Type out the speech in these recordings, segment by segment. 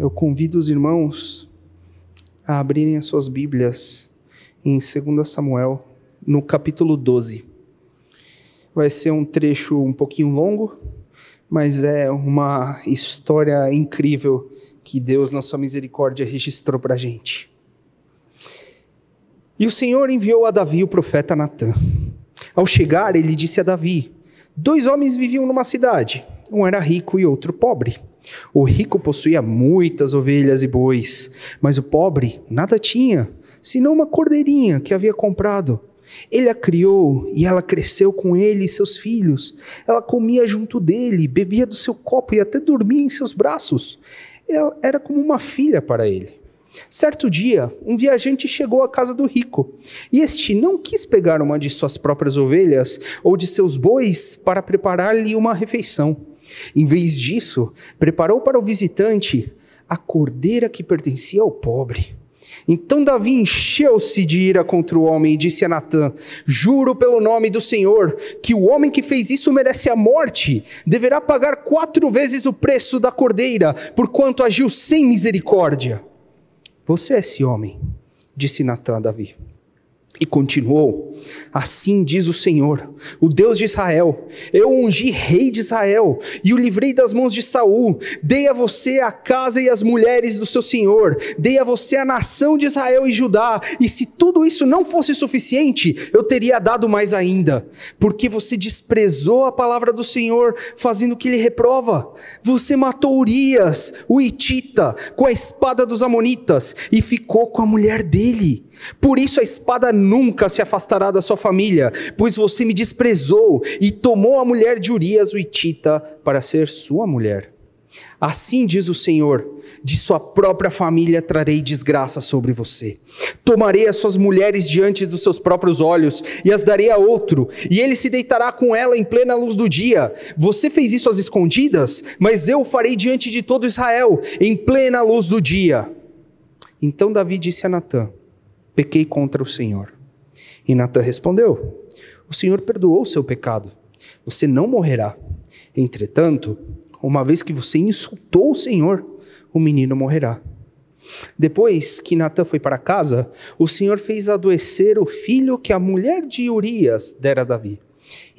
eu convido os irmãos a abrirem as suas Bíblias em 2 Samuel, no capítulo 12. Vai ser um trecho um pouquinho longo, mas é uma história incrível que Deus, na sua misericórdia, registrou para a gente. E o Senhor enviou a Davi o profeta Natã. Ao chegar, ele disse a Davi: Dois homens viviam numa cidade, um era rico e outro pobre. O rico possuía muitas ovelhas e bois, mas o pobre nada tinha, senão uma cordeirinha que havia comprado. Ele a criou e ela cresceu com ele e seus filhos. Ela comia junto dele, bebia do seu copo e até dormia em seus braços. Ela era como uma filha para ele. Certo dia, um viajante chegou à casa do rico, e este não quis pegar uma de suas próprias ovelhas ou de seus bois para preparar-lhe uma refeição. Em vez disso, preparou para o visitante a cordeira que pertencia ao pobre. Então Davi encheu-se de ira contra o homem e disse a Natã: Juro pelo nome do Senhor que o homem que fez isso merece a morte. Deverá pagar quatro vezes o preço da cordeira, porquanto agiu sem misericórdia. Você é esse homem, disse Natã a Davi. E continuou: Assim diz o Senhor, o Deus de Israel: Eu ungi rei de Israel e o livrei das mãos de Saul. Dei a você a casa e as mulheres do seu senhor. Dei a você a nação de Israel e Judá. E se tudo isso não fosse suficiente, eu teria dado mais ainda, porque você desprezou a palavra do Senhor, fazendo o que lhe reprova. Você matou Urias, o Itita, com a espada dos amonitas e ficou com a mulher dele. Por isso a espada nunca se afastará da sua família, pois você me desprezou e tomou a mulher de Urias o Itita para ser sua mulher. Assim diz o Senhor: de sua própria família trarei desgraça sobre você. Tomarei as suas mulheres diante dos seus próprios olhos e as darei a outro, e ele se deitará com ela em plena luz do dia. Você fez isso às escondidas, mas eu o farei diante de todo Israel, em plena luz do dia. Então Davi disse a Natã: pequei contra o Senhor. E Natan respondeu: O Senhor perdoou seu pecado. Você não morrerá. Entretanto, uma vez que você insultou o Senhor, o menino morrerá. Depois que Natan foi para casa, o Senhor fez adoecer o filho que a mulher de Urias dera a Davi.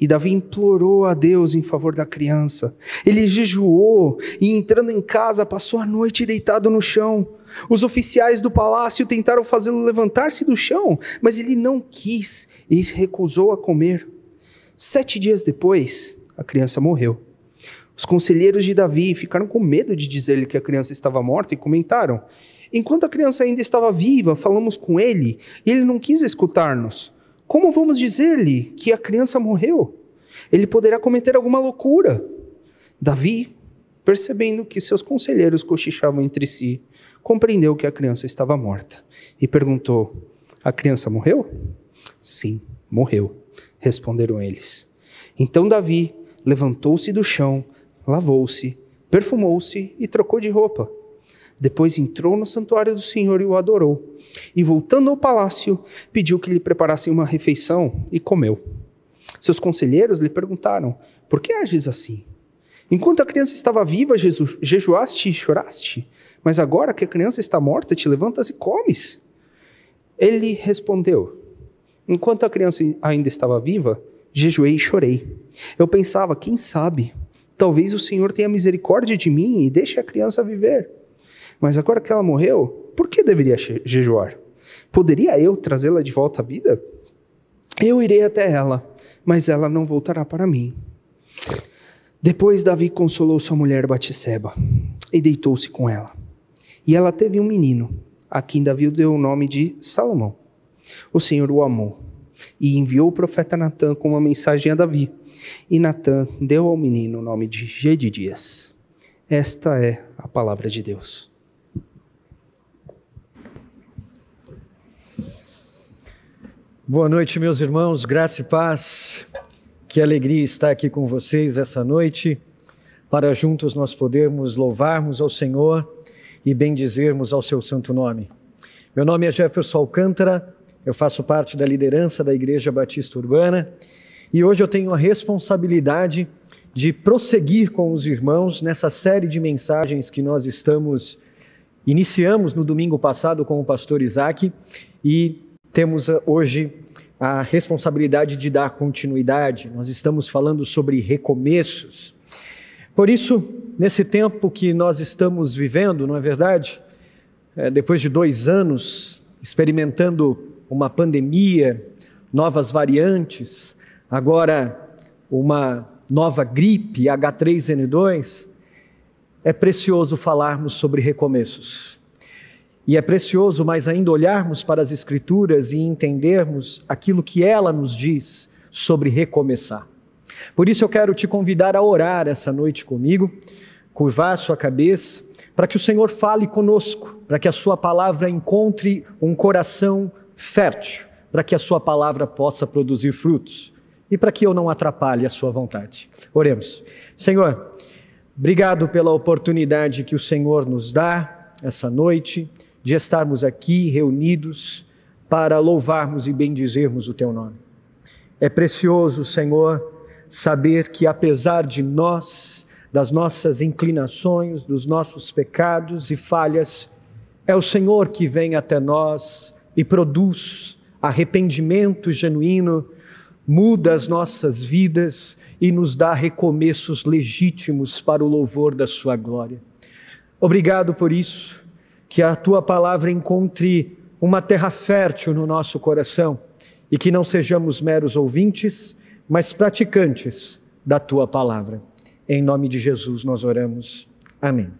E Davi implorou a Deus em favor da criança. Ele jejuou e, entrando em casa, passou a noite deitado no chão. Os oficiais do palácio tentaram fazê-lo levantar-se do chão, mas ele não quis e recusou a comer. Sete dias depois, a criança morreu. Os conselheiros de Davi ficaram com medo de dizer-lhe que a criança estava morta e comentaram: Enquanto a criança ainda estava viva, falamos com ele e ele não quis escutar-nos. Como vamos dizer-lhe que a criança morreu? Ele poderá cometer alguma loucura. Davi, percebendo que seus conselheiros cochichavam entre si, compreendeu que a criança estava morta e perguntou: A criança morreu? Sim, morreu, responderam eles. Então Davi levantou-se do chão, lavou-se, perfumou-se e trocou de roupa. Depois entrou no santuário do Senhor e o adorou. E voltando ao palácio, pediu que lhe preparassem uma refeição e comeu. Seus conselheiros lhe perguntaram: Por que ages assim? Enquanto a criança estava viva, Jesus, jejuaste e choraste? Mas agora que a criança está morta, te levantas e comes. Ele respondeu: Enquanto a criança ainda estava viva, jejuei e chorei. Eu pensava, quem sabe, talvez o Senhor tenha misericórdia de mim e deixe a criança viver. Mas agora que ela morreu, por que deveria jejuar? Poderia eu trazê-la de volta à vida? Eu irei até ela, mas ela não voltará para mim. Depois Davi consolou sua mulher Batseba e deitou-se com ela. E ela teve um menino, a quem Davi deu o nome de Salomão. O Senhor o amou e enviou o profeta Natã com uma mensagem a Davi. E Natã deu ao menino o nome de Gedidias. Esta é a palavra de Deus. Boa noite, meus irmãos, graça e paz. Que alegria estar aqui com vocês essa noite, para juntos nós podermos louvarmos ao Senhor e bendizermos ao seu santo nome. Meu nome é Jefferson Alcântara, eu faço parte da liderança da Igreja Batista Urbana e hoje eu tenho a responsabilidade de prosseguir com os irmãos nessa série de mensagens que nós estamos Iniciamos no domingo passado com o pastor Isaac e temos ah, hoje a responsabilidade de dar continuidade. Nós estamos falando sobre recomeços. Por isso, nesse tempo que nós estamos vivendo, não é verdade? É, depois de dois anos experimentando uma pandemia, novas variantes, agora uma nova gripe H3N2, é precioso falarmos sobre recomeços. E é precioso mais ainda olharmos para as Escrituras e entendermos aquilo que ela nos diz sobre recomeçar. Por isso eu quero te convidar a orar essa noite comigo, curvar sua cabeça, para que o Senhor fale conosco, para que a sua palavra encontre um coração fértil, para que a sua palavra possa produzir frutos e para que eu não atrapalhe a sua vontade. Oremos. Senhor, obrigado pela oportunidade que o Senhor nos dá essa noite de estarmos aqui reunidos para louvarmos e bendizermos o teu nome. É precioso, Senhor, saber que apesar de nós, das nossas inclinações, dos nossos pecados e falhas, é o Senhor que vem até nós e produz arrependimento genuíno, muda as nossas vidas e nos dá recomeços legítimos para o louvor da Sua glória. Obrigado por isso, que a Tua palavra encontre uma terra fértil no nosso coração e que não sejamos meros ouvintes, mas praticantes da tua palavra. Em nome de Jesus nós oramos. Amém.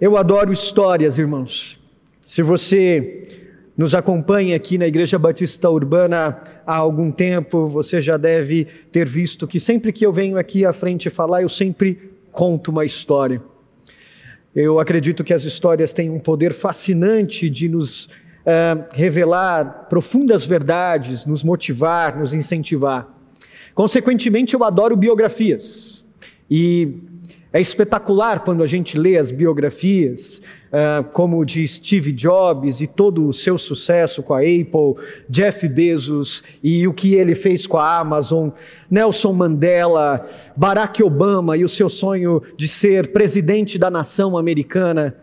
Eu adoro histórias, irmãos. Se você nos acompanha aqui na Igreja Batista Urbana há algum tempo, você já deve ter visto que sempre que eu venho aqui à frente falar, eu sempre conto uma história. Eu acredito que as histórias têm um poder fascinante de nos uh, revelar profundas verdades, nos motivar, nos incentivar. Consequentemente, eu adoro biografias. E é espetacular quando a gente lê as biografias, uh, como de Steve Jobs e todo o seu sucesso com a Apple, Jeff Bezos e o que ele fez com a Amazon, Nelson Mandela, Barack Obama e o seu sonho de ser presidente da nação americana.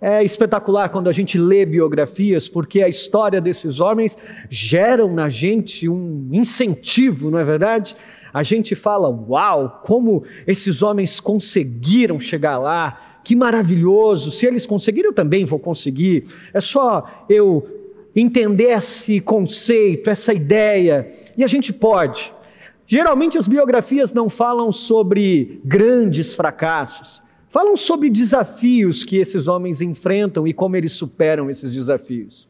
É espetacular quando a gente lê biografias, porque a história desses homens geram na gente um incentivo, não é verdade? A gente fala, uau, como esses homens conseguiram chegar lá, que maravilhoso, se eles conseguiram, eu também vou conseguir. É só eu entender esse conceito, essa ideia, e a gente pode. Geralmente as biografias não falam sobre grandes fracassos, falam sobre desafios que esses homens enfrentam e como eles superam esses desafios.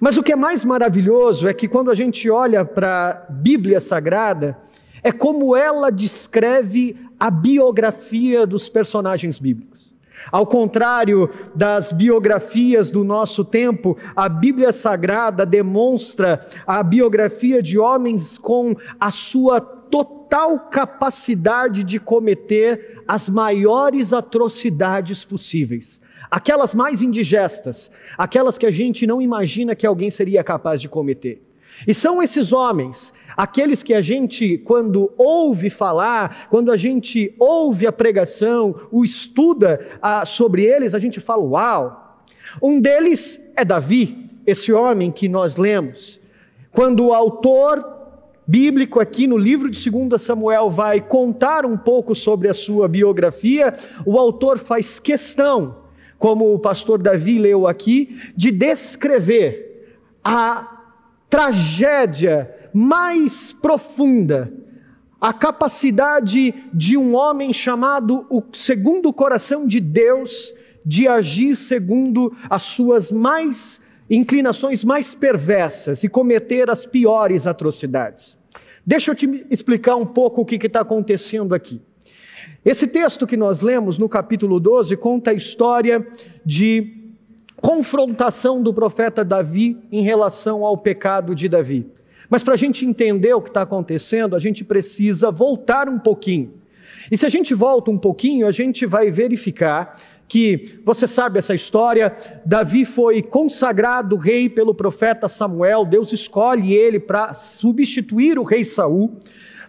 Mas o que é mais maravilhoso é que quando a gente olha para a Bíblia Sagrada, é como ela descreve a biografia dos personagens bíblicos. Ao contrário das biografias do nosso tempo, a Bíblia Sagrada demonstra a biografia de homens com a sua total capacidade de cometer as maiores atrocidades possíveis. Aquelas mais indigestas, aquelas que a gente não imagina que alguém seria capaz de cometer. E são esses homens, aqueles que a gente, quando ouve falar, quando a gente ouve a pregação, o estuda ah, sobre eles, a gente fala: Uau! Um deles é Davi, esse homem que nós lemos. Quando o autor bíblico aqui no livro de 2 Samuel vai contar um pouco sobre a sua biografia, o autor faz questão, como o pastor Davi leu aqui, de descrever a tragédia mais profunda, a capacidade de um homem chamado o segundo coração de Deus de agir segundo as suas mais inclinações mais perversas e cometer as piores atrocidades. Deixa eu te explicar um pouco o que está acontecendo aqui. Esse texto que nós lemos no capítulo 12 conta a história de confrontação do profeta Davi em relação ao pecado de Davi. Mas para a gente entender o que está acontecendo, a gente precisa voltar um pouquinho. E se a gente volta um pouquinho, a gente vai verificar que você sabe essa história, Davi foi consagrado rei pelo profeta Samuel, Deus escolhe ele para substituir o rei Saul.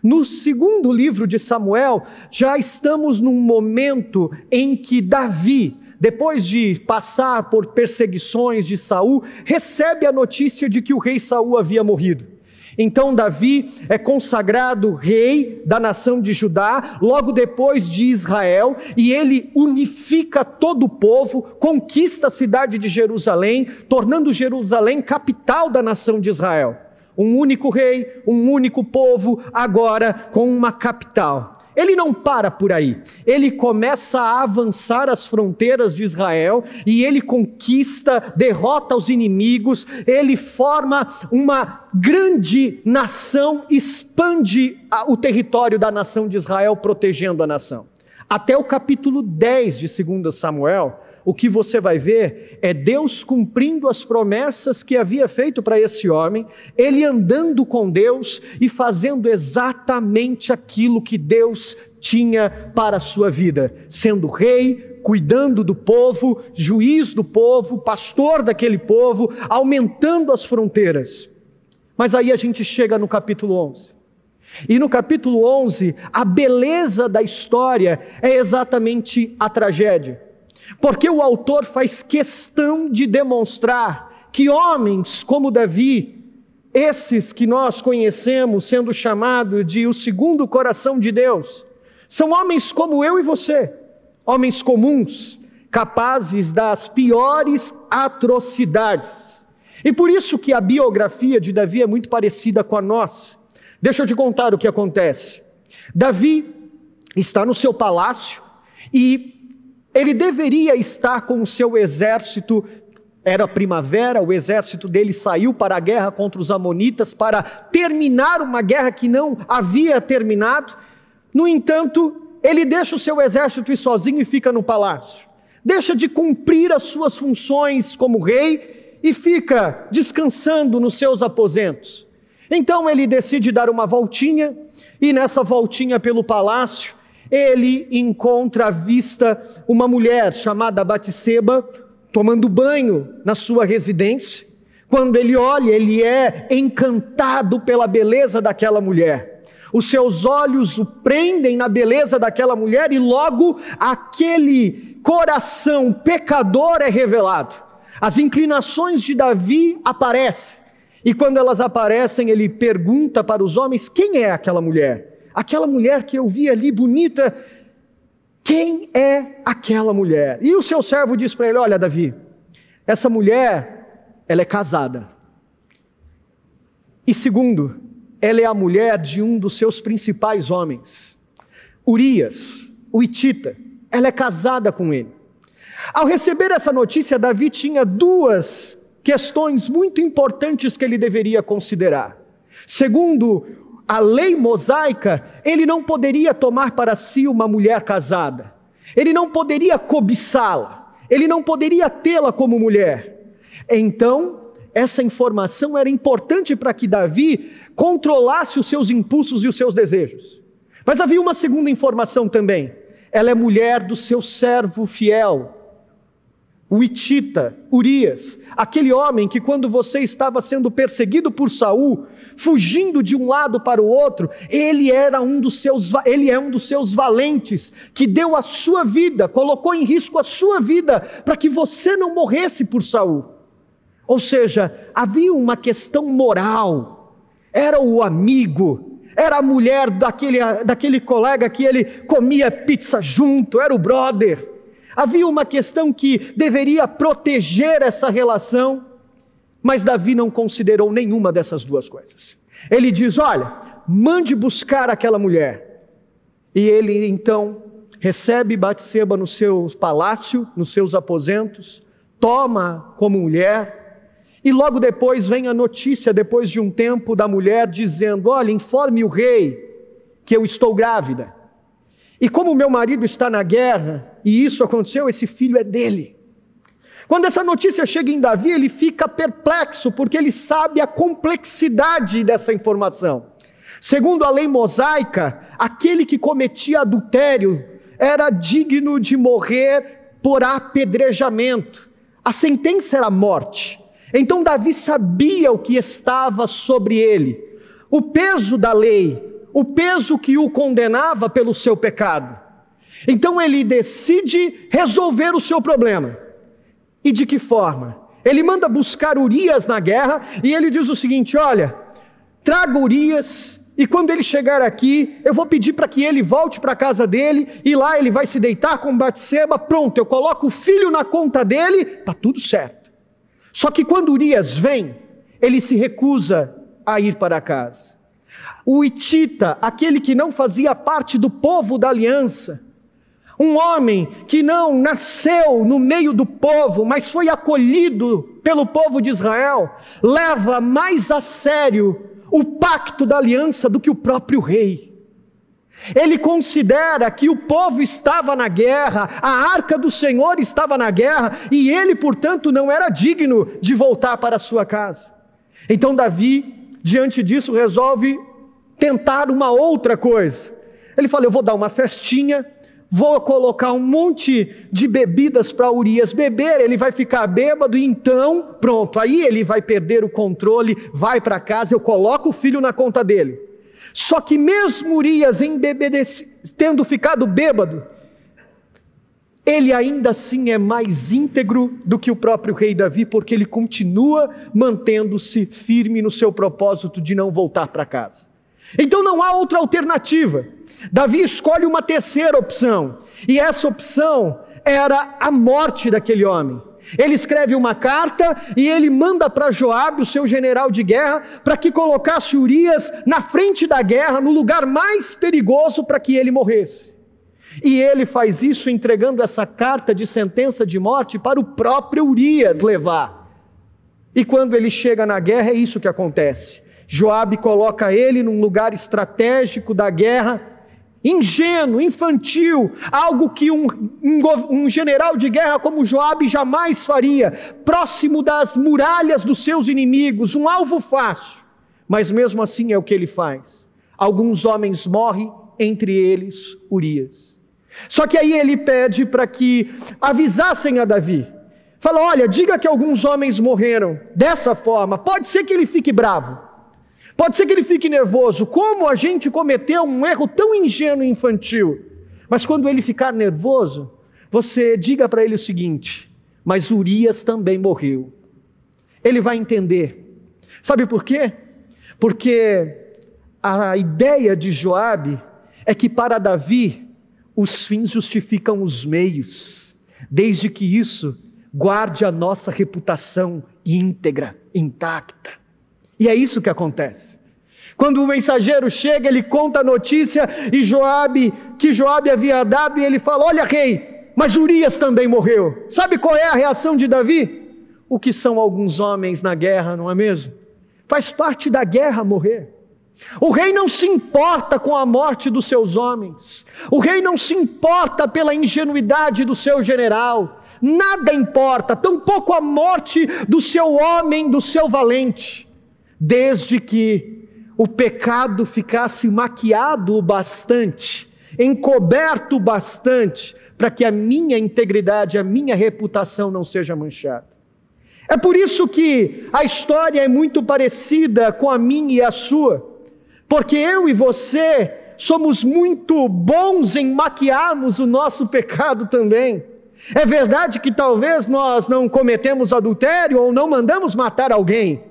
No segundo livro de Samuel, já estamos num momento em que Davi depois de passar por perseguições de Saul, recebe a notícia de que o rei Saul havia morrido. Então Davi é consagrado rei da nação de Judá, logo depois de Israel, e ele unifica todo o povo, conquista a cidade de Jerusalém, tornando Jerusalém capital da nação de Israel. Um único rei, um único povo, agora com uma capital. Ele não para por aí. Ele começa a avançar as fronteiras de Israel e ele conquista, derrota os inimigos, ele forma uma grande nação, expande o território da nação de Israel, protegendo a nação. Até o capítulo 10 de 2 Samuel, o que você vai ver é Deus cumprindo as promessas que havia feito para esse homem, ele andando com Deus e fazendo exatamente aquilo que Deus tinha para a sua vida, sendo rei, cuidando do povo, juiz do povo, pastor daquele povo, aumentando as fronteiras. Mas aí a gente chega no capítulo 11. E no capítulo 11, a beleza da história é exatamente a tragédia. Porque o autor faz questão de demonstrar que homens como Davi, esses que nós conhecemos sendo chamado de o segundo coração de Deus, são homens como eu e você, homens comuns, capazes das piores atrocidades. E por isso que a biografia de Davi é muito parecida com a nossa. Deixa eu te contar o que acontece. Davi está no seu palácio e ele deveria estar com o seu exército. Era primavera, o exército dele saiu para a guerra contra os Amonitas para terminar uma guerra que não havia terminado. No entanto, ele deixa o seu exército ir sozinho e fica no palácio. Deixa de cumprir as suas funções como rei e fica descansando nos seus aposentos. Então ele decide dar uma voltinha, e nessa voltinha pelo palácio, ele encontra à vista uma mulher chamada Batseba tomando banho na sua residência. Quando ele olha, ele é encantado pela beleza daquela mulher. Os seus olhos o prendem na beleza daquela mulher e logo aquele coração pecador é revelado. As inclinações de Davi aparecem. E quando elas aparecem, ele pergunta para os homens: quem é aquela mulher? Aquela mulher que eu vi ali bonita, quem é aquela mulher? E o seu servo diz para ele: Olha, Davi, essa mulher, ela é casada. E segundo, ela é a mulher de um dos seus principais homens, Urias, o Itita. Ela é casada com ele. Ao receber essa notícia, Davi tinha duas questões muito importantes que ele deveria considerar. Segundo a lei mosaica, ele não poderia tomar para si uma mulher casada, ele não poderia cobiçá-la, ele não poderia tê-la como mulher. Então, essa informação era importante para que Davi controlasse os seus impulsos e os seus desejos. Mas havia uma segunda informação também: ela é mulher do seu servo fiel, o Itita, Urias, aquele homem que quando você estava sendo perseguido por Saul, fugindo de um lado para o outro, ele era um dos seus, ele é um dos seus valentes, que deu a sua vida, colocou em risco a sua vida para que você não morresse por Saul. Ou seja, havia uma questão moral. Era o amigo, era a mulher daquele, daquele colega que ele comia pizza junto, era o brother. Havia uma questão que deveria proteger essa relação, mas Davi não considerou nenhuma dessas duas coisas. Ele diz: Olha, mande buscar aquela mulher. E ele então recebe Batseba no seu palácio, nos seus aposentos, toma como mulher, e logo depois vem a notícia, depois de um tempo, da mulher dizendo: Olha, informe o rei que eu estou grávida. E como meu marido está na guerra, e isso aconteceu, esse filho é dele. Quando essa notícia chega em Davi, ele fica perplexo, porque ele sabe a complexidade dessa informação. Segundo a lei mosaica, aquele que cometia adultério era digno de morrer por apedrejamento. A sentença era morte. Então Davi sabia o que estava sobre ele, o peso da lei, o peso que o condenava pelo seu pecado. Então ele decide resolver o seu problema. E de que forma? Ele manda buscar Urias na guerra e ele diz o seguinte: Olha, traga Urias e quando ele chegar aqui, eu vou pedir para que ele volte para a casa dele, e lá ele vai se deitar com Batseba, pronto, eu coloco o filho na conta dele, está tudo certo. Só que quando Urias vem, ele se recusa a ir para casa. O Itita, aquele que não fazia parte do povo da aliança, um homem que não nasceu no meio do povo, mas foi acolhido pelo povo de Israel, leva mais a sério o pacto da aliança do que o próprio rei. Ele considera que o povo estava na guerra, a arca do Senhor estava na guerra, e ele, portanto, não era digno de voltar para a sua casa. Então, Davi, diante disso, resolve tentar uma outra coisa. Ele fala: Eu vou dar uma festinha vou colocar um monte de bebidas para Urias beber, ele vai ficar bêbado e então, pronto, aí ele vai perder o controle, vai para casa, eu coloco o filho na conta dele. Só que mesmo Urias tendo ficado bêbado, ele ainda assim é mais íntegro do que o próprio rei Davi, porque ele continua mantendo-se firme no seu propósito de não voltar para casa. Então não há outra alternativa. Davi escolhe uma terceira opção, e essa opção era a morte daquele homem. Ele escreve uma carta e ele manda para Joabe, o seu general de guerra, para que colocasse Urias na frente da guerra, no lugar mais perigoso para que ele morresse. E ele faz isso entregando essa carta de sentença de morte para o próprio Urias levar. E quando ele chega na guerra, é isso que acontece. Joabe coloca ele num lugar estratégico da guerra, ingênuo, infantil, algo que um, um, um, general de guerra como Joabe jamais faria, próximo das muralhas dos seus inimigos, um alvo fácil. Mas mesmo assim é o que ele faz. Alguns homens morrem, entre eles Urias. Só que aí ele pede para que avisassem a Davi. Fala: olha, diga que alguns homens morreram dessa forma. Pode ser que ele fique bravo. Pode ser que ele fique nervoso. Como a gente cometeu um erro tão ingênuo e infantil? Mas quando ele ficar nervoso, você diga para ele o seguinte: Mas Urias também morreu. Ele vai entender. Sabe por quê? Porque a ideia de Joabe é que para Davi os fins justificam os meios, desde que isso guarde a nossa reputação íntegra, intacta. E é isso que acontece. Quando o mensageiro chega, ele conta a notícia e Joabe, que Joabe havia dado, e ele fala: Olha, rei, mas Urias também morreu. Sabe qual é a reação de Davi? O que são alguns homens na guerra, não é mesmo? Faz parte da guerra morrer. O rei não se importa com a morte dos seus homens, o rei não se importa pela ingenuidade do seu general, nada importa, tampouco a morte do seu homem, do seu valente desde que o pecado ficasse maquiado o bastante, encoberto o bastante, para que a minha integridade, a minha reputação não seja manchada. É por isso que a história é muito parecida com a minha e a sua, porque eu e você somos muito bons em maquiarmos o nosso pecado também. É verdade que talvez nós não cometemos adultério ou não mandamos matar alguém,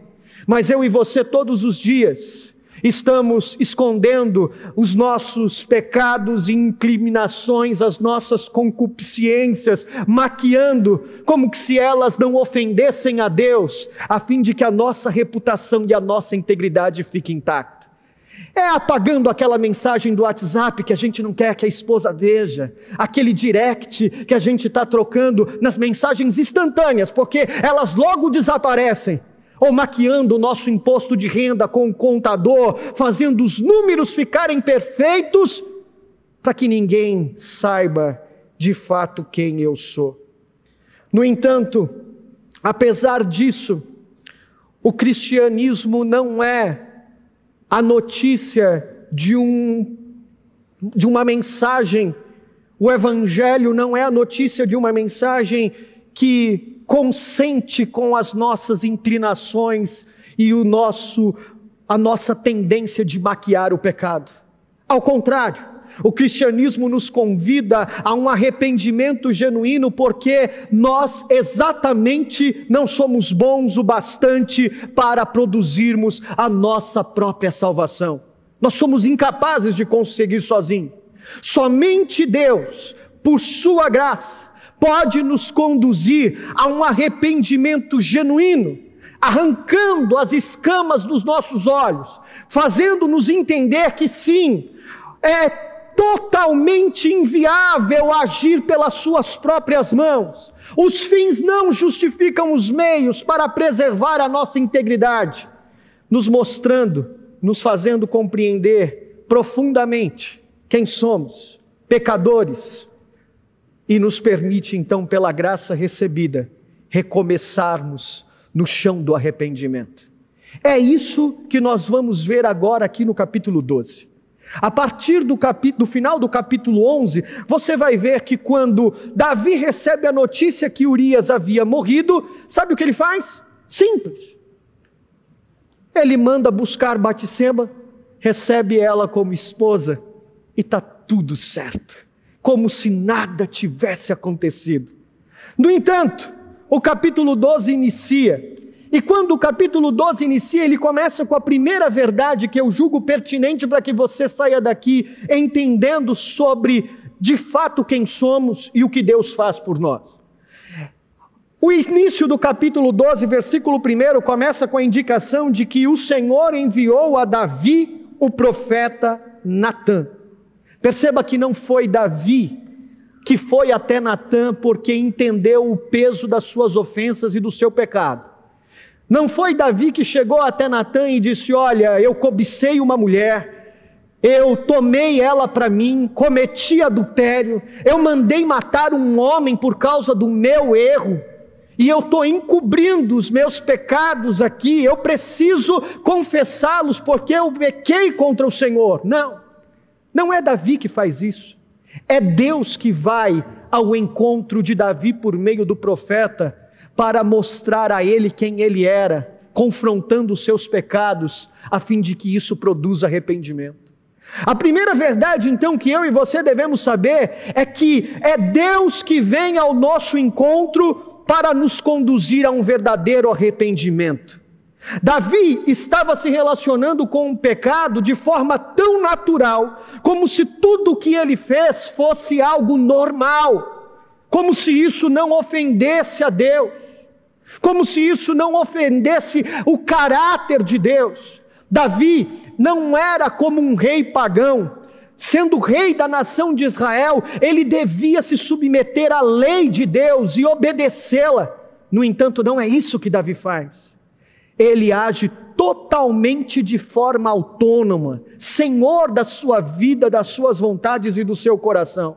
mas eu e você, todos os dias, estamos escondendo os nossos pecados e inclinações, as nossas concupiscências, maquiando, como que se elas não ofendessem a Deus, a fim de que a nossa reputação e a nossa integridade fiquem intacta. É apagando aquela mensagem do WhatsApp que a gente não quer que a esposa veja, aquele direct que a gente está trocando nas mensagens instantâneas, porque elas logo desaparecem ou maquiando o nosso imposto de renda com o contador, fazendo os números ficarem perfeitos, para que ninguém saiba de fato quem eu sou. No entanto, apesar disso, o cristianismo não é a notícia de um de uma mensagem, o evangelho não é a notícia de uma mensagem que consente com as nossas inclinações e o nosso a nossa tendência de maquiar o pecado. Ao contrário, O cristianismo nos convida a um arrependimento genuíno, porque nós exatamente não somos bons o bastante para produzirmos a nossa própria salvação. Nós somos incapazes de conseguir sozinhos. Somente Deus, por Sua graça, pode nos conduzir a um arrependimento genuíno, arrancando as escamas dos nossos olhos, fazendo-nos entender que sim, é totalmente inviável agir pelas suas próprias mãos. Os fins não justificam os meios para preservar a nossa integridade, nos mostrando, nos fazendo compreender profundamente quem somos, pecadores, e nos permite então, pela graça recebida, recomeçarmos no chão do arrependimento. É isso que nós vamos ver agora aqui no capítulo 12. A partir do, do final do capítulo 11, você vai ver que quando Davi recebe a notícia que Urias havia morrido, sabe o que ele faz? Simples. Ele manda buscar Batseba, recebe ela como esposa e está tudo certo, como se nada tivesse acontecido. No entanto, o capítulo 12 inicia e quando o capítulo 12 inicia, ele começa com a primeira verdade que eu julgo pertinente para que você saia daqui entendendo sobre de fato quem somos e o que Deus faz por nós. O início do capítulo 12, versículo 1, começa com a indicação de que o Senhor enviou a Davi o profeta Natã. Perceba que não foi Davi que foi até Natã porque entendeu o peso das suas ofensas e do seu pecado. Não foi Davi que chegou até Natã e disse: Olha, eu cobicei uma mulher, eu tomei ela para mim, cometi adultério, eu mandei matar um homem por causa do meu erro, e eu estou encobrindo os meus pecados aqui, eu preciso confessá-los porque eu pequei contra o Senhor. Não, não é Davi que faz isso, é Deus que vai ao encontro de Davi por meio do profeta para mostrar a ele quem ele era, confrontando os seus pecados, a fim de que isso produza arrependimento. A primeira verdade, então, que eu e você devemos saber é que é Deus que vem ao nosso encontro para nos conduzir a um verdadeiro arrependimento. Davi estava se relacionando com o pecado de forma tão natural, como se tudo o que ele fez fosse algo normal, como se isso não ofendesse a Deus como se isso não ofendesse o caráter de Deus. Davi não era como um rei pagão, sendo rei da nação de Israel, ele devia se submeter à lei de Deus e obedecê-la. No entanto, não é isso que Davi faz. Ele age totalmente de forma autônoma, senhor da sua vida, das suas vontades e do seu coração.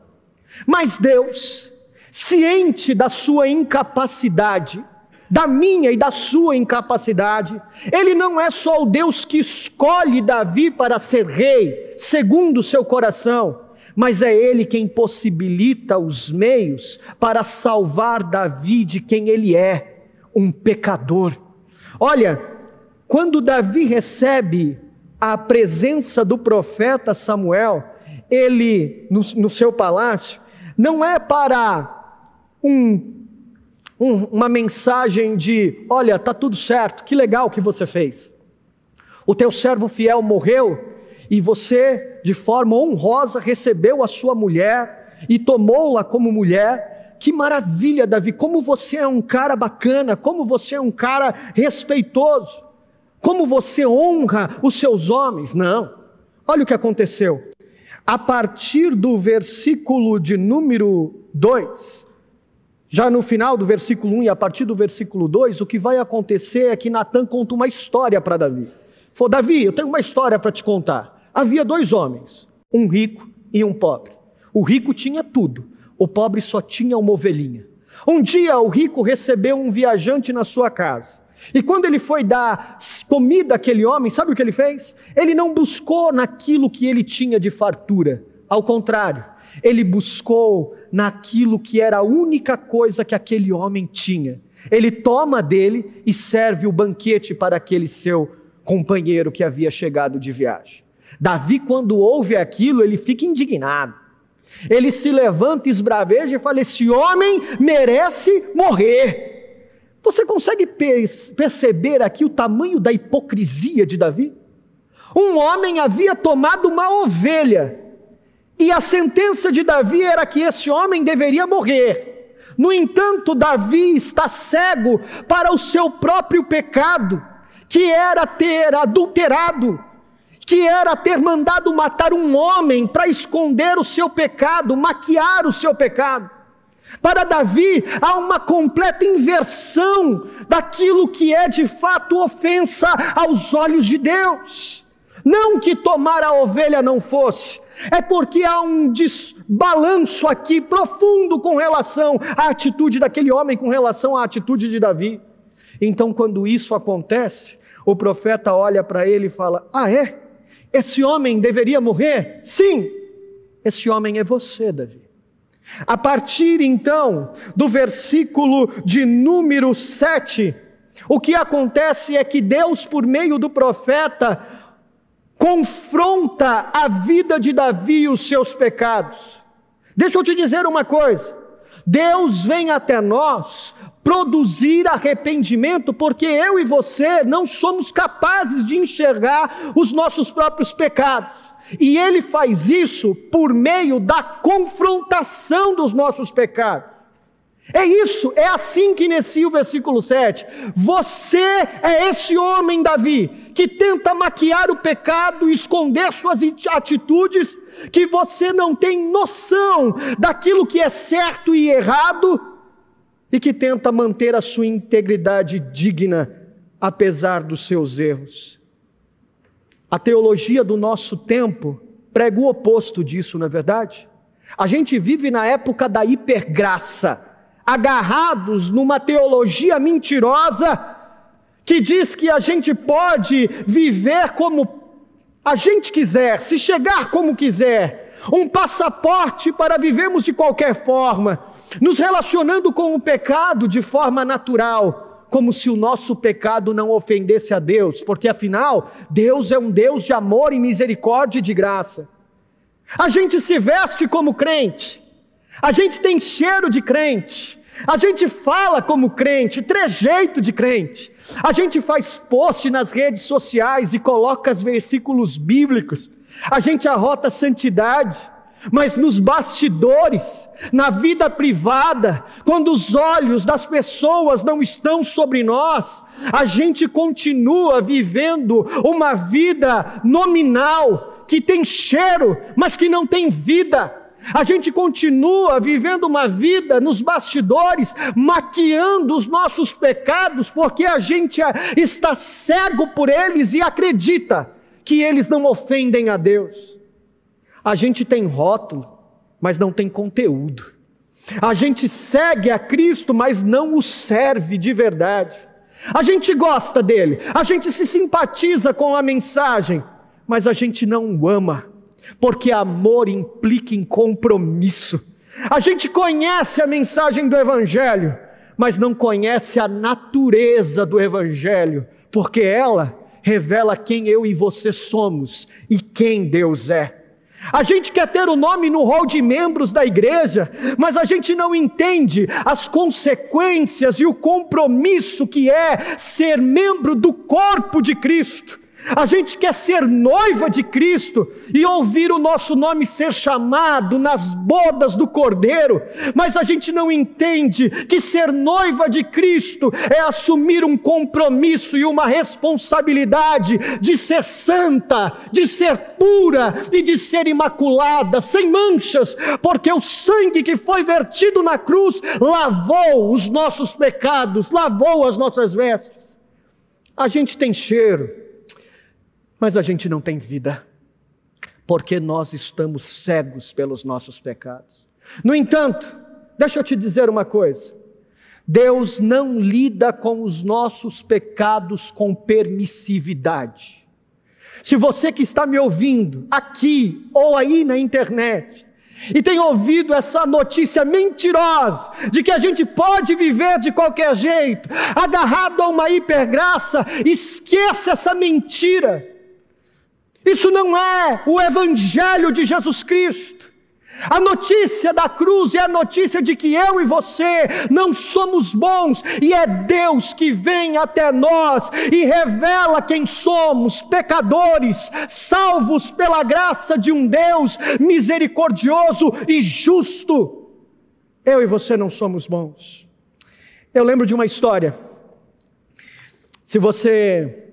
Mas Deus, ciente da sua incapacidade, da minha e da sua incapacidade. Ele não é só o Deus que escolhe Davi para ser rei, segundo o seu coração, mas é ele quem possibilita os meios para salvar Davi de quem ele é, um pecador. Olha, quando Davi recebe a presença do profeta Samuel, ele no, no seu palácio, não é para um um, uma mensagem de: olha, está tudo certo, que legal que você fez. O teu servo fiel morreu e você, de forma honrosa, recebeu a sua mulher e tomou-la como mulher. Que maravilha, Davi, como você é um cara bacana, como você é um cara respeitoso, como você honra os seus homens. Não, olha o que aconteceu. A partir do versículo de número 2, já no final do versículo 1 e a partir do versículo 2, o que vai acontecer é que Natan conta uma história para Davi. Falou: Davi, eu tenho uma história para te contar. Havia dois homens, um rico e um pobre. O rico tinha tudo, o pobre só tinha uma ovelhinha. Um dia o rico recebeu um viajante na sua casa. E quando ele foi dar comida àquele homem, sabe o que ele fez? Ele não buscou naquilo que ele tinha de fartura. Ao contrário, ele buscou naquilo que era a única coisa que aquele homem tinha. Ele toma dele e serve o banquete para aquele seu companheiro que havia chegado de viagem. Davi, quando ouve aquilo, ele fica indignado. Ele se levanta, esbraveja e fala: Esse homem merece morrer. Você consegue perceber aqui o tamanho da hipocrisia de Davi? Um homem havia tomado uma ovelha, e a sentença de Davi era que esse homem deveria morrer. No entanto, Davi está cego para o seu próprio pecado, que era ter adulterado que era ter mandado matar um homem para esconder o seu pecado, maquiar o seu pecado. Para Davi, há uma completa inversão daquilo que é de fato ofensa aos olhos de Deus. Não que tomar a ovelha não fosse, é porque há um desbalanço aqui profundo com relação à atitude daquele homem, com relação à atitude de Davi. Então, quando isso acontece, o profeta olha para ele e fala: Ah, é? Esse homem deveria morrer? Sim, esse homem é você, Davi. A partir então do versículo de número 7, o que acontece é que Deus, por meio do profeta, confronta a vida de Davi e os seus pecados. Deixa eu te dizer uma coisa: Deus vem até nós produzir arrependimento, porque eu e você não somos capazes de enxergar os nossos próprios pecados. E ele faz isso por meio da confrontação dos nossos pecados. É isso, é assim que inicia o versículo 7. Você é esse homem, Davi, que tenta maquiar o pecado, esconder suas atitudes, que você não tem noção daquilo que é certo e errado, e que tenta manter a sua integridade digna, apesar dos seus erros. A teologia do nosso tempo prega o oposto disso, não é verdade? A gente vive na época da hipergraça, agarrados numa teologia mentirosa que diz que a gente pode viver como a gente quiser, se chegar como quiser, um passaporte para vivermos de qualquer forma, nos relacionando com o pecado de forma natural, como se o nosso pecado não ofendesse a Deus, porque afinal, Deus é um Deus de amor e misericórdia e de graça. A gente se veste como crente, a gente tem cheiro de crente, a gente fala como crente, trejeito de crente, a gente faz post nas redes sociais e coloca os versículos bíblicos, a gente arrota santidade, mas nos bastidores, na vida privada, quando os olhos das pessoas não estão sobre nós, a gente continua vivendo uma vida nominal, que tem cheiro, mas que não tem vida. A gente continua vivendo uma vida nos bastidores, maquiando os nossos pecados, porque a gente está cego por eles e acredita que eles não ofendem a Deus. A gente tem rótulo, mas não tem conteúdo. A gente segue a Cristo, mas não o serve de verdade. A gente gosta dele, a gente se simpatiza com a mensagem, mas a gente não o ama, porque amor implica em compromisso. A gente conhece a mensagem do Evangelho, mas não conhece a natureza do Evangelho, porque ela revela quem eu e você somos e quem Deus é. A gente quer ter o nome no rol de membros da igreja, mas a gente não entende as consequências e o compromisso que é ser membro do corpo de Cristo. A gente quer ser noiva de Cristo e ouvir o nosso nome ser chamado nas bodas do Cordeiro, mas a gente não entende que ser noiva de Cristo é assumir um compromisso e uma responsabilidade de ser santa, de ser pura e de ser imaculada, sem manchas, porque o sangue que foi vertido na cruz lavou os nossos pecados, lavou as nossas vestes. A gente tem cheiro mas a gente não tem vida, porque nós estamos cegos pelos nossos pecados. No entanto, deixa eu te dizer uma coisa: Deus não lida com os nossos pecados com permissividade. Se você que está me ouvindo aqui ou aí na internet, e tem ouvido essa notícia mentirosa de que a gente pode viver de qualquer jeito, agarrado a uma hipergraça, esqueça essa mentira Isso não é o Evangelho de Jesus Cristo. A notícia da cruz é a notícia de que eu e você não somos bons e é Deus que vem até nós e revela quem somos, pecadores, salvos pela graça de um Deus misericordioso e justo. Eu e você não somos bons. Eu lembro de uma história. Se você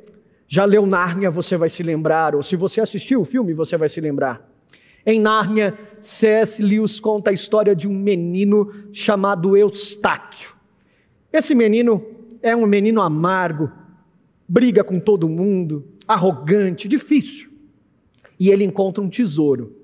já leu Nárnia, você vai se lembrar, ou se você assistiu o filme, você vai se lembrar. Em Nárnia, C.S. Lewis conta a história de um menino chamado Eustáquio. Esse menino é um menino amargo, briga com todo mundo, arrogante, difícil. E ele encontra um tesouro.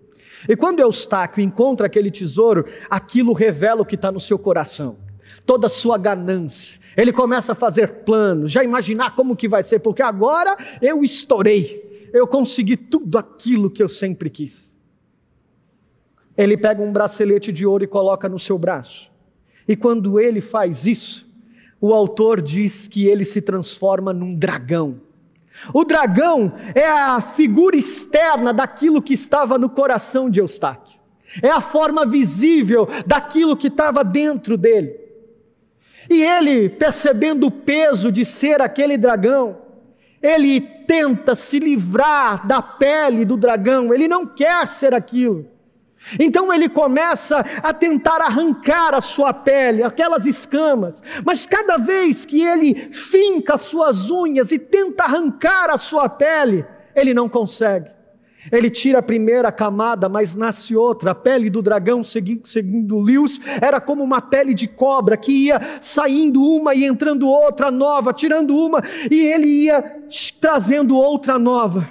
E quando Eustáquio encontra aquele tesouro, aquilo revela o que está no seu coração, toda a sua ganância. Ele começa a fazer planos, já imaginar como que vai ser, porque agora eu estourei, eu consegui tudo aquilo que eu sempre quis. Ele pega um bracelete de ouro e coloca no seu braço. E quando ele faz isso, o autor diz que ele se transforma num dragão. O dragão é a figura externa daquilo que estava no coração de Eustáquio. É a forma visível daquilo que estava dentro dele. E ele, percebendo o peso de ser aquele dragão, ele tenta se livrar da pele do dragão, ele não quer ser aquilo. Então ele começa a tentar arrancar a sua pele, aquelas escamas, mas cada vez que ele finca as suas unhas e tenta arrancar a sua pele, ele não consegue. Ele tira a primeira camada, mas nasce outra. A pele do dragão, segundo Lewis, era como uma pele de cobra que ia saindo uma e entrando outra nova, tirando uma e ele ia trazendo outra nova,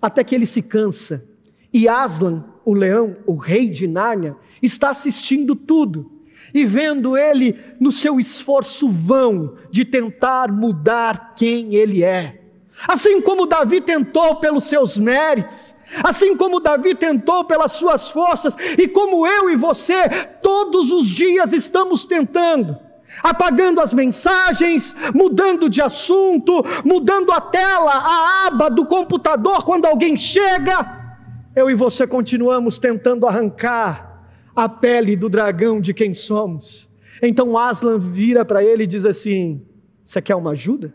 até que ele se cansa. E Aslan, o leão, o rei de Nárnia, está assistindo tudo e vendo ele no seu esforço vão de tentar mudar quem ele é. Assim como Davi tentou pelos seus méritos, assim como Davi tentou pelas suas forças, e como eu e você todos os dias estamos tentando, apagando as mensagens, mudando de assunto, mudando a tela, a aba do computador quando alguém chega eu e você continuamos tentando arrancar a pele do dragão de quem somos. Então Aslan vira para ele e diz assim: Você quer uma ajuda?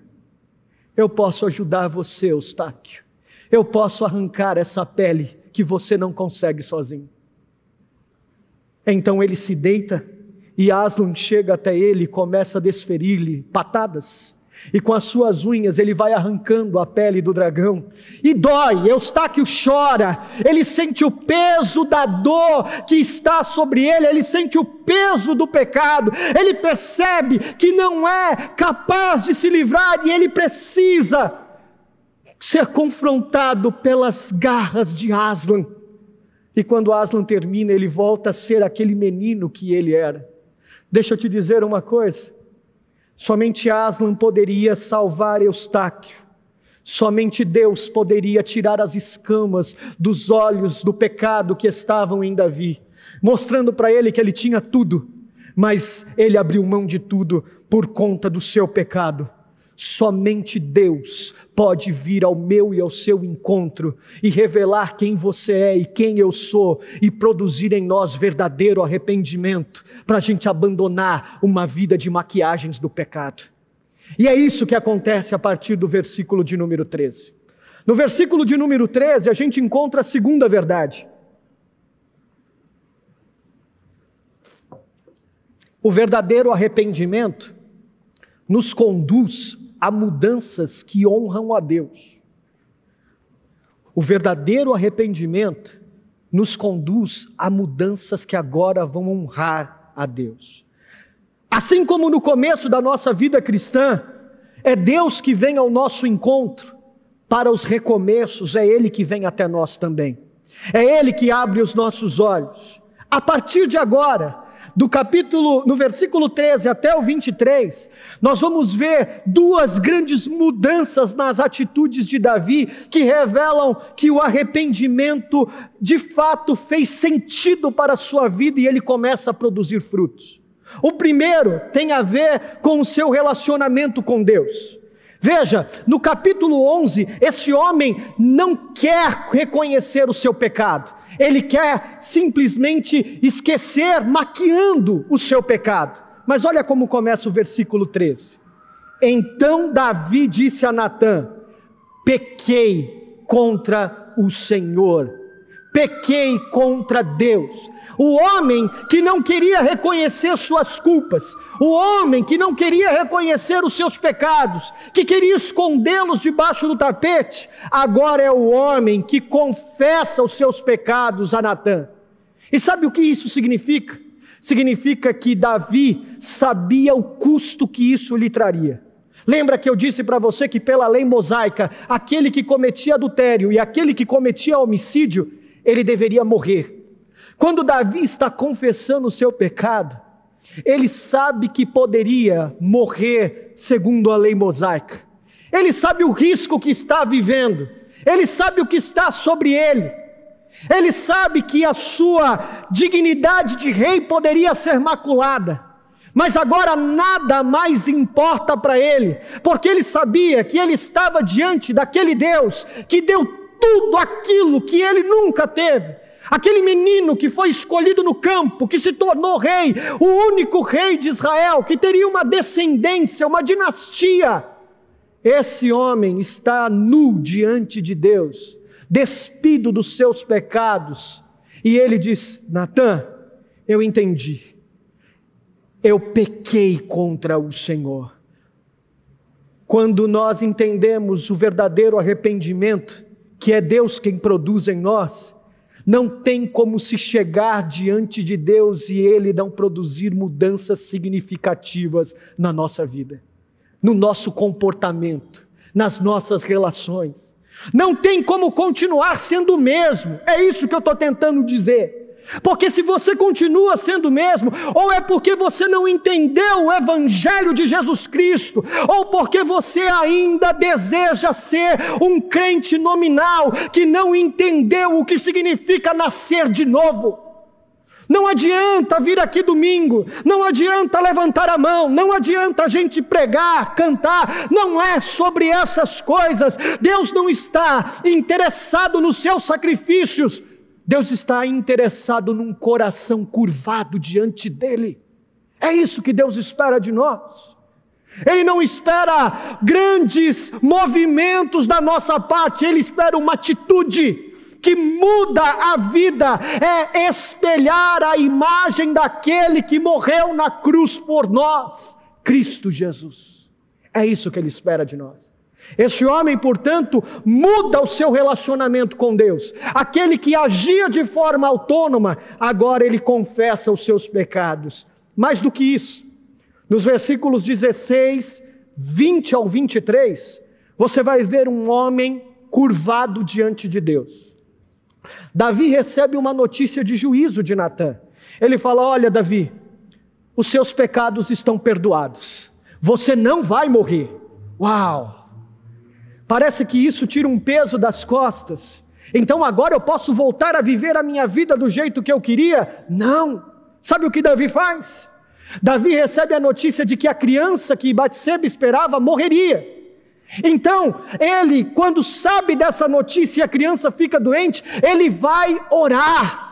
Eu posso ajudar você, Eustáquio. Eu posso arrancar essa pele que você não consegue sozinho. Então ele se deita e Aslan chega até ele e começa a desferir-lhe patadas e com as suas unhas ele vai arrancando a pele do dragão. E dói, Eustáquio chora, ele sente o peso da dor que está sobre ele, ele sente o peso do pecado, ele percebe que não é capaz de se livrar e ele precisa ser confrontado pelas garras de Aslan. E quando Aslan termina, ele volta a ser aquele menino que ele era. Deixa eu te dizer uma coisa. Somente Aslan poderia salvar Eustáquio. Somente Deus poderia tirar as escamas dos olhos do pecado que estavam em Davi, mostrando para ele que ele tinha tudo, mas ele abriu mão de tudo por conta do seu pecado. Somente Deus pode vir ao meu e ao seu encontro e revelar quem você é e quem eu sou e produzir em nós verdadeiro arrependimento para a gente abandonar uma vida de maquiagens do pecado. E é isso que acontece a partir do versículo de número 13. No versículo de número 13, a gente encontra a segunda verdade. O verdadeiro arrependimento nos conduz a mudanças que honram a Deus. O verdadeiro arrependimento nos conduz a mudanças que agora vão honrar a Deus. Assim como no começo da nossa vida cristã, é Deus que vem ao nosso encontro para os recomeços, é Ele que vem até nós também. É Ele que abre os nossos olhos. A partir de agora, do capítulo, no versículo 13 até o 23, nós vamos ver duas grandes mudanças nas atitudes de Davi que revelam que o arrependimento de fato fez sentido para a sua vida e ele começa a produzir frutos. O primeiro tem a ver com o seu relacionamento com Deus. Veja, no capítulo 11, esse homem não quer reconhecer o seu pecado, ele quer simplesmente esquecer, maquiando o seu pecado. Mas olha como começa o versículo 13. Então Davi disse a Natã: Pequei contra o Senhor, pequei contra Deus. O homem que não queria reconhecer suas culpas, o homem que não queria reconhecer os seus pecados, que queria escondê-los debaixo do tapete, agora é o homem que confessa os seus pecados a Natã. E sabe o que isso significa? Significa que Davi sabia o custo que isso lhe traria. Lembra que eu disse para você que, pela lei mosaica, aquele que cometia adultério e aquele que cometia homicídio, ele deveria morrer. Quando Davi está confessando o seu pecado, ele sabe que poderia morrer segundo a lei mosaica. Ele sabe o risco que está vivendo. Ele sabe o que está sobre ele. Ele sabe que a sua dignidade de rei poderia ser maculada. Mas agora nada mais importa para ele, porque ele sabia que ele estava diante daquele Deus que deu tudo aquilo que ele nunca teve. Aquele menino que foi escolhido no campo, que se tornou rei, o único rei de Israel, que teria uma descendência, uma dinastia. Esse homem está nu diante de Deus, despido dos seus pecados. E ele diz: Natan, eu entendi. Eu pequei contra o Senhor. Quando nós entendemos o verdadeiro arrependimento, que é Deus quem produz em nós, não tem como se chegar diante de Deus e Ele não produzir mudanças significativas na nossa vida, no nosso comportamento, nas nossas relações. Não tem como continuar sendo o mesmo, é isso que eu estou tentando dizer. Porque se você continua sendo o mesmo, ou é porque você não entendeu o Evangelho de Jesus Cristo, ou porque você ainda deseja ser um crente nominal que não entendeu o que significa nascer de novo. Não adianta vir aqui domingo, não adianta levantar a mão, não adianta a gente pregar, cantar, não é sobre essas coisas. Deus não está interessado nos seus sacrifícios. Deus está interessado num coração curvado diante dele. É isso que Deus espera de nós. Ele não espera grandes movimentos da nossa parte, ele espera uma atitude que muda a vida, é espelhar a imagem daquele que morreu na cruz por nós, Cristo Jesus. É isso que ele espera de nós. Esse homem, portanto, muda o seu relacionamento com Deus. Aquele que agia de forma autônoma, agora ele confessa os seus pecados. Mais do que isso, nos versículos 16, 20 ao 23, você vai ver um homem curvado diante de Deus. Davi recebe uma notícia de juízo de Natã. Ele fala: Olha, Davi, os seus pecados estão perdoados, você não vai morrer. Uau! Parece que isso tira um peso das costas. Então agora eu posso voltar a viver a minha vida do jeito que eu queria? Não. Sabe o que Davi faz? Davi recebe a notícia de que a criança que Batseba esperava morreria. Então, ele, quando sabe dessa notícia e a criança fica doente, ele vai orar.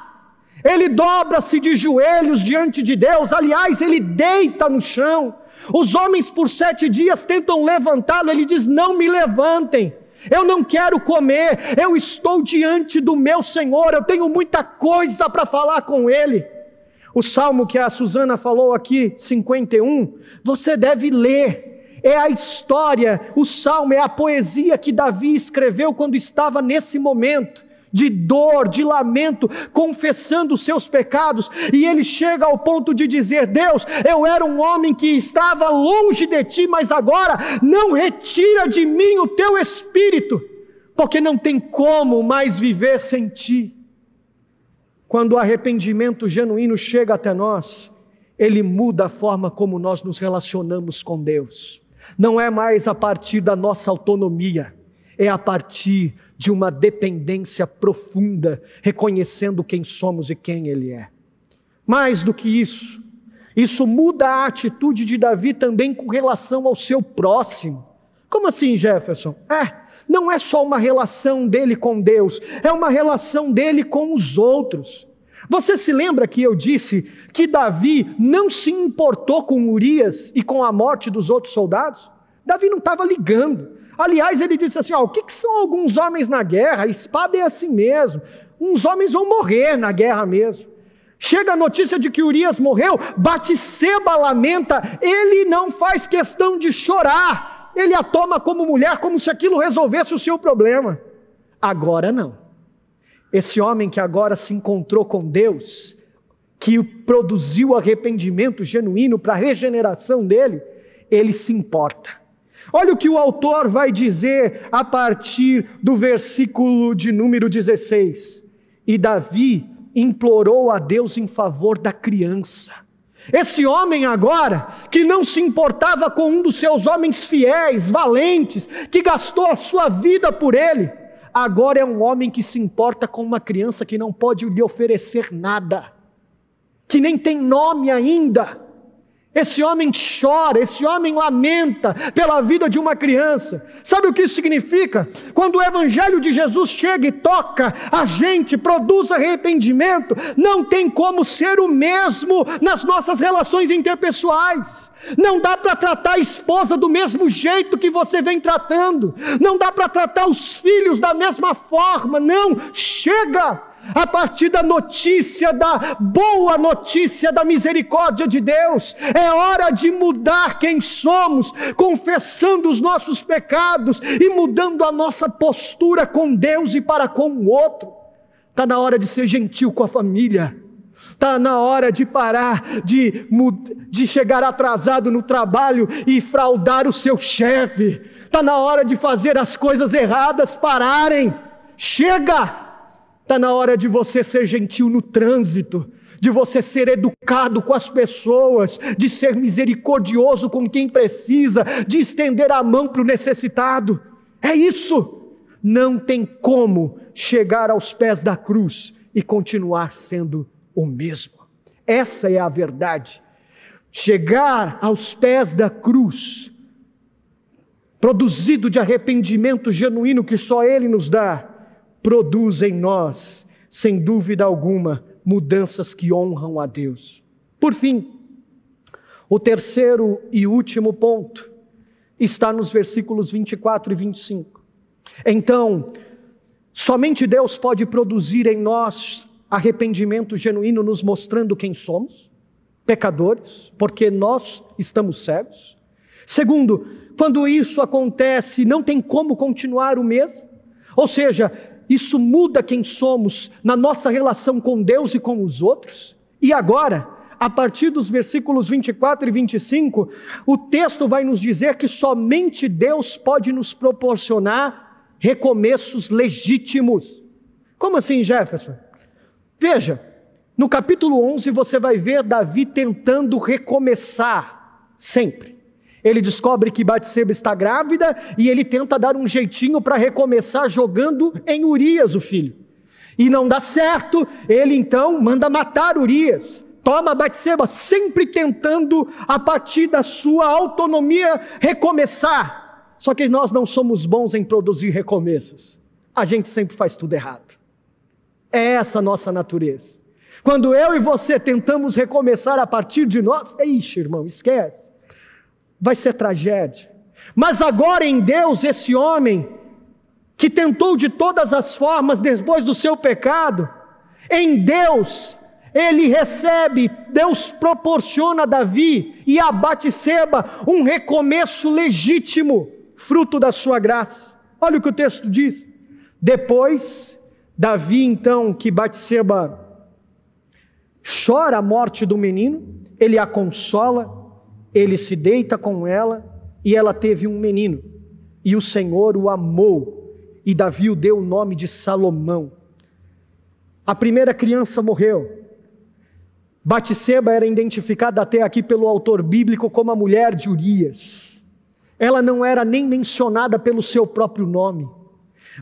Ele dobra-se de joelhos diante de Deus. Aliás, ele deita no chão. Os homens por sete dias tentam levantá-lo, ele diz: Não me levantem. Eu não quero comer, eu estou diante do meu Senhor, eu tenho muita coisa para falar com Ele. O salmo que a Suzana falou aqui, 51, você deve ler. É a história, o salmo é a poesia que Davi escreveu quando estava nesse momento de dor, de lamento, confessando os seus pecados, e ele chega ao ponto de dizer: Deus, eu era um homem que estava longe de ti, mas agora não retira de mim o teu espírito, porque não tem como mais viver sem ti. Quando o arrependimento genuíno chega até nós, ele muda a forma como nós nos relacionamos com Deus. Não é mais a partir da nossa autonomia, é a partir de uma dependência profunda, reconhecendo quem somos e quem Ele é. Mais do que isso, isso muda a atitude de Davi também com relação ao seu próximo. Como assim, Jefferson? É, não é só uma relação dele com Deus, é uma relação dele com os outros. Você se lembra que eu disse que Davi não se importou com Urias e com a morte dos outros soldados? Davi não estava ligando. Aliás, ele disse assim: ó, o que, que são alguns homens na guerra? A espada é assim mesmo. Uns homens vão morrer na guerra mesmo. Chega a notícia de que Urias morreu, Batseba lamenta, ele não faz questão de chorar, ele a toma como mulher, como se aquilo resolvesse o seu problema. Agora não. Esse homem que agora se encontrou com Deus, que produziu arrependimento genuíno para a regeneração dele, ele se importa. Olha o que o autor vai dizer a partir do versículo de número 16. E Davi implorou a Deus em favor da criança. Esse homem agora, que não se importava com um dos seus homens fiéis, valentes, que gastou a sua vida por ele, agora é um homem que se importa com uma criança que não pode lhe oferecer nada, que nem tem nome ainda. Esse homem chora, esse homem lamenta pela vida de uma criança. Sabe o que isso significa? Quando o Evangelho de Jesus chega e toca a gente, produz arrependimento, não tem como ser o mesmo nas nossas relações interpessoais. Não dá para tratar a esposa do mesmo jeito que você vem tratando, não dá para tratar os filhos da mesma forma, não, chega! A partir da notícia, da boa notícia da misericórdia de Deus. É hora de mudar quem somos, confessando os nossos pecados e mudando a nossa postura com Deus e para com o outro. Está na hora de ser gentil com a família. Está na hora de parar de, de chegar atrasado no trabalho e fraudar o seu chefe. Está na hora de fazer as coisas erradas pararem. Chega! Está na hora de você ser gentil no trânsito, de você ser educado com as pessoas, de ser misericordioso com quem precisa, de estender a mão para o necessitado. É isso. Não tem como chegar aos pés da cruz e continuar sendo o mesmo. Essa é a verdade. Chegar aos pés da cruz, produzido de arrependimento genuíno que só Ele nos dá, produz em nós, sem dúvida alguma, mudanças que honram a Deus. Por fim, o terceiro e último ponto está nos versículos 24 e 25. Então, somente Deus pode produzir em nós arrependimento genuíno, nos mostrando quem somos, pecadores, porque nós estamos cegos. Segundo, quando isso acontece, não tem como continuar o mesmo. Ou seja, isso muda quem somos na nossa relação com Deus e com os outros. E agora, a partir dos versículos 24 e 25, o texto vai nos dizer que somente Deus pode nos proporcionar recomeços legítimos. Como assim, Jefferson? Veja, no capítulo 11 você vai ver Davi tentando recomeçar sempre. Ele descobre que Batseba está grávida e ele tenta dar um jeitinho para recomeçar jogando em Urias, o filho. E não dá certo, ele então manda matar Urias. Toma Batseba, sempre tentando, a partir da sua autonomia, recomeçar. Só que nós não somos bons em produzir recomeços. A gente sempre faz tudo errado. É essa a nossa natureza. Quando eu e você tentamos recomeçar a partir de nós, ixi, irmão, esquece vai ser tragédia. Mas agora em Deus, esse homem, que tentou de todas as formas depois do seu pecado, em Deus, ele recebe, Deus proporciona a Davi e a Batseba um recomeço legítimo, fruto da sua graça. Olha o que o texto diz. Depois, Davi, então, que Batseba chora a morte do menino, ele a consola, ele se deita com ela e ela teve um menino. E o Senhor o amou, e Davi o deu o nome de Salomão. A primeira criança morreu. Batseba era identificada até aqui pelo autor bíblico como a mulher de Urias. Ela não era nem mencionada pelo seu próprio nome.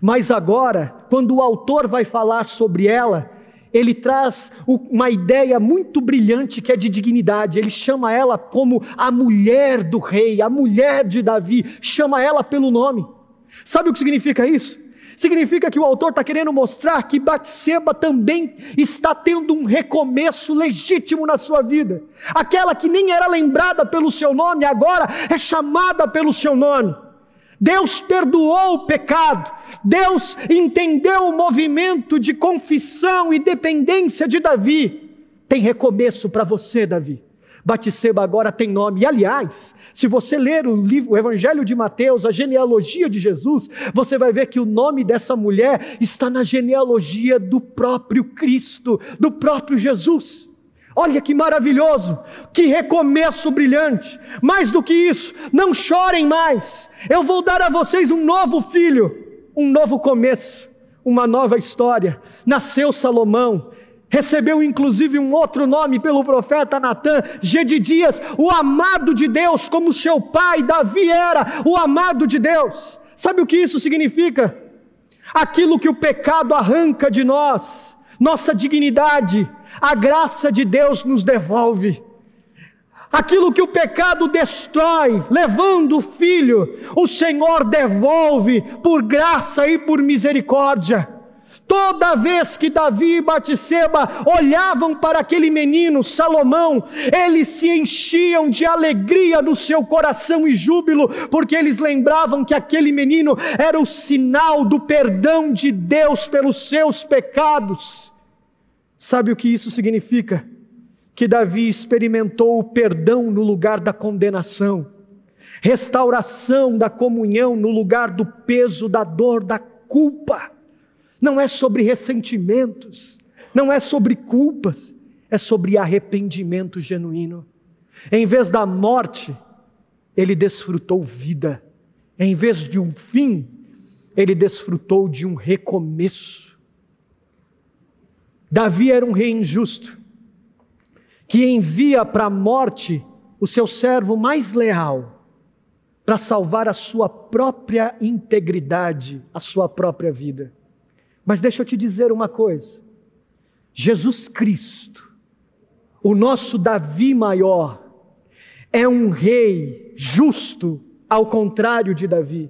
Mas agora, quando o autor vai falar sobre ela, ele traz uma ideia muito brilhante que é de dignidade. Ele chama ela como a mulher do rei, a mulher de Davi, chama ela pelo nome. Sabe o que significa isso? Significa que o autor está querendo mostrar que Batseba também está tendo um recomeço legítimo na sua vida. Aquela que nem era lembrada pelo seu nome, agora é chamada pelo seu nome. Deus perdoou o pecado, Deus entendeu o movimento de confissão e dependência de Davi. Tem recomeço para você, Davi. Batseba agora tem nome. E aliás, se você ler o livro, o Evangelho de Mateus, a genealogia de Jesus, você vai ver que o nome dessa mulher está na genealogia do próprio Cristo, do próprio Jesus. Olha que maravilhoso, que recomeço brilhante. Mais do que isso, não chorem mais. Eu vou dar a vocês um novo filho, um novo começo, uma nova história. Nasceu Salomão, recebeu inclusive um outro nome pelo profeta Natan, Gedidias, o amado de Deus, como seu pai Davi era o amado de Deus. Sabe o que isso significa? Aquilo que o pecado arranca de nós, nossa dignidade, a graça de Deus nos devolve. Aquilo que o pecado destrói, levando o filho, o Senhor devolve por graça e por misericórdia. Toda vez que Davi e Batseba olhavam para aquele menino, Salomão, eles se enchiam de alegria no seu coração e júbilo, porque eles lembravam que aquele menino era o sinal do perdão de Deus pelos seus pecados. Sabe o que isso significa? Que Davi experimentou o perdão no lugar da condenação, restauração da comunhão no lugar do peso, da dor, da culpa não é sobre ressentimentos, não é sobre culpas, é sobre arrependimento genuíno. Em vez da morte, ele desfrutou vida. Em vez de um fim, ele desfrutou de um recomeço. Davi era um rei injusto, que envia para a morte o seu servo mais leal, para salvar a sua própria integridade, a sua própria vida. Mas deixa eu te dizer uma coisa: Jesus Cristo, o nosso Davi maior, é um rei justo, ao contrário de Davi,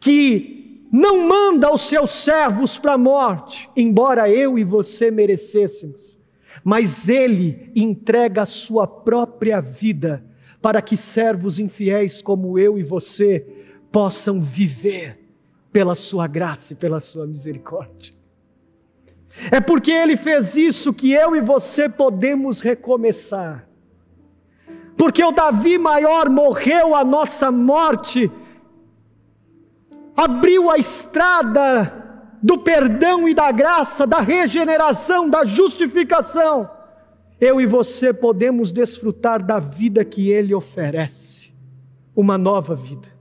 que não manda os seus servos para a morte, embora eu e você merecêssemos, mas ele entrega a sua própria vida para que servos infiéis como eu e você possam viver pela sua graça e pela sua misericórdia. É porque Ele fez isso que eu e você podemos recomeçar. Porque o Davi maior morreu a nossa morte, abriu a estrada do perdão e da graça, da regeneração, da justificação. Eu e você podemos desfrutar da vida que Ele oferece, uma nova vida.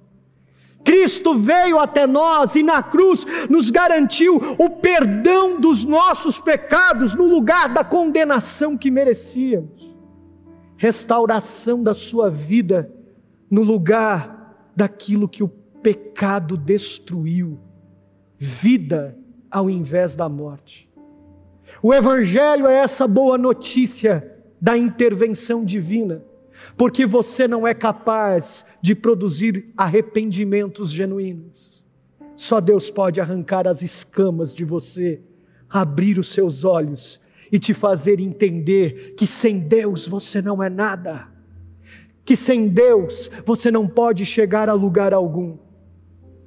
Cristo veio até nós e na cruz nos garantiu o perdão dos nossos pecados no lugar da condenação que merecíamos, restauração da sua vida no lugar daquilo que o pecado destruiu, vida ao invés da morte. O Evangelho é essa boa notícia da intervenção divina porque você não é capaz de produzir arrependimentos genuínos. Só Deus pode arrancar as escamas de você, abrir os seus olhos e te fazer entender que sem Deus você não é nada, que sem Deus você não pode chegar a lugar algum.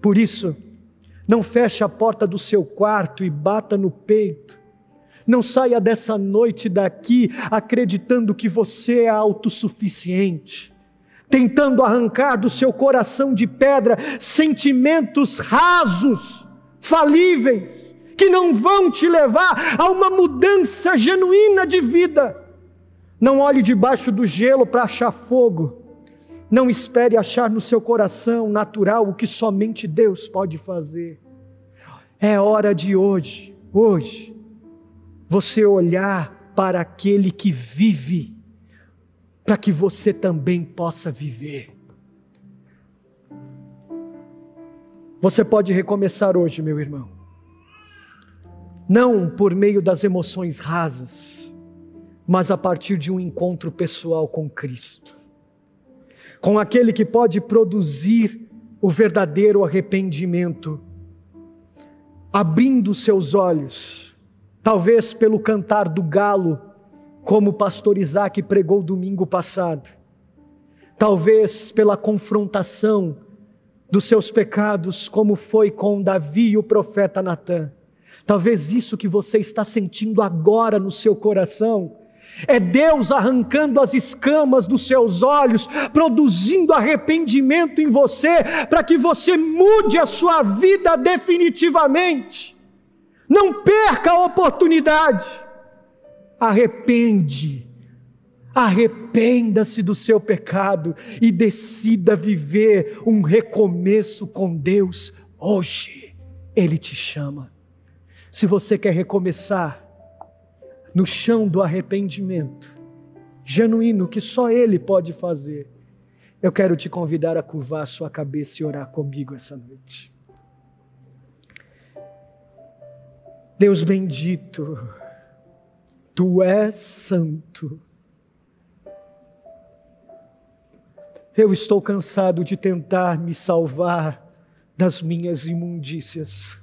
Por isso, não feche a porta do seu quarto e bata no peito não saia dessa noite daqui acreditando que você é autossuficiente, tentando arrancar do seu coração de pedra sentimentos rasos, falíveis, que não vão te levar a uma mudança genuína de vida. Não olhe debaixo do gelo para achar fogo. Não espere achar no seu coração natural o que somente Deus pode fazer. É hora de hoje, hoje, você olhar para aquele que vive, para que você também possa viver. Você pode recomeçar hoje, meu irmão. não por meio das emoções rasas, mas a partir de um encontro pessoal com Cristo, com aquele que pode produzir o verdadeiro arrependimento, abrindo seus olhos, talvez pelo cantar do galo, como o pastor Isaac pregou domingo passado, talvez pela confrontação dos seus pecados, como foi com Davi e o profeta Natan. Talvez isso que você está sentindo agora no seu coração é Deus arrancando as escamas dos seus olhos, produzindo arrependimento em você, para que você mude a sua vida definitivamente. Não perca a oportunidade. Arrepende. Arrependa-se do seu pecado e decida viver um recomeço com Deus hoje. Ele te chama. Se você quer recomeçar no chão do arrependimento, genuíno, que só Ele pode fazer, eu quero te convidar a curvar a sua cabeça e orar comigo essa noite. Deus bendito, Tu és santo. Eu estou cansado de tentar me salvar das minhas imundícias.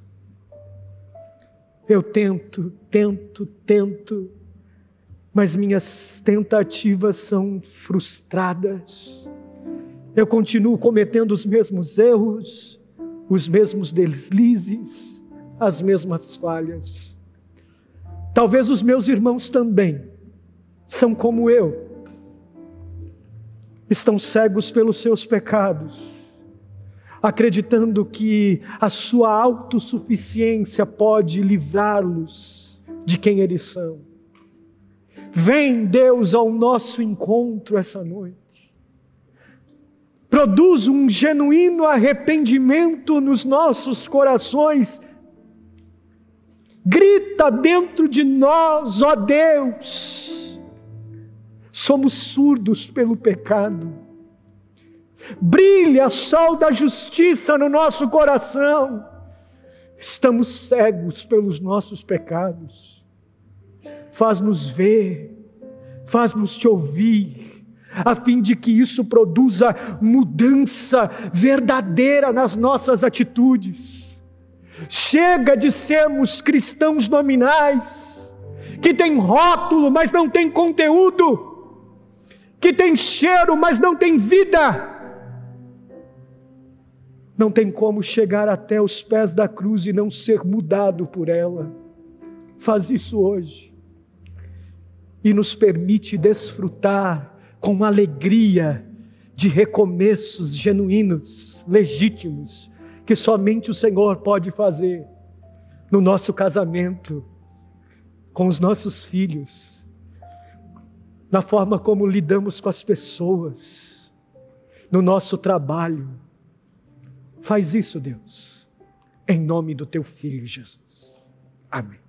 Eu tento, tento, tento, mas minhas tentativas são frustradas. Eu continuo cometendo os mesmos erros, os mesmos deslizes, as mesmas falhas. Talvez os meus irmãos também são como eu, estão cegos pelos seus pecados acreditando que a sua autossuficiência pode livrá-los de quem eles são. Vem, Deus, ao nosso encontro essa noite. Produz um genuíno arrependimento nos nossos corações. Grita dentro de nós, ó Deus. Somos surdos pelo pecado brilha sol da justiça no nosso coração. Estamos cegos pelos nossos pecados. Faz-nos ver, faz-nos te ouvir, a fim de que isso produza mudança verdadeira nas nossas atitudes. Chega de sermos cristãos nominais, que tem rótulo, mas não tem conteúdo, que tem cheiro, mas não tem vida não tem como chegar até os pés da cruz e não ser mudado por ela. Faz isso hoje e nos permite desfrutar com alegria de recomeços genuínos, legítimos, que somente o Senhor pode fazer no nosso casamento, com os nossos filhos, na forma como lidamos com as pessoas, no nosso trabalho Faz isso, Deus, em nome do teu filho Jesus. Amém.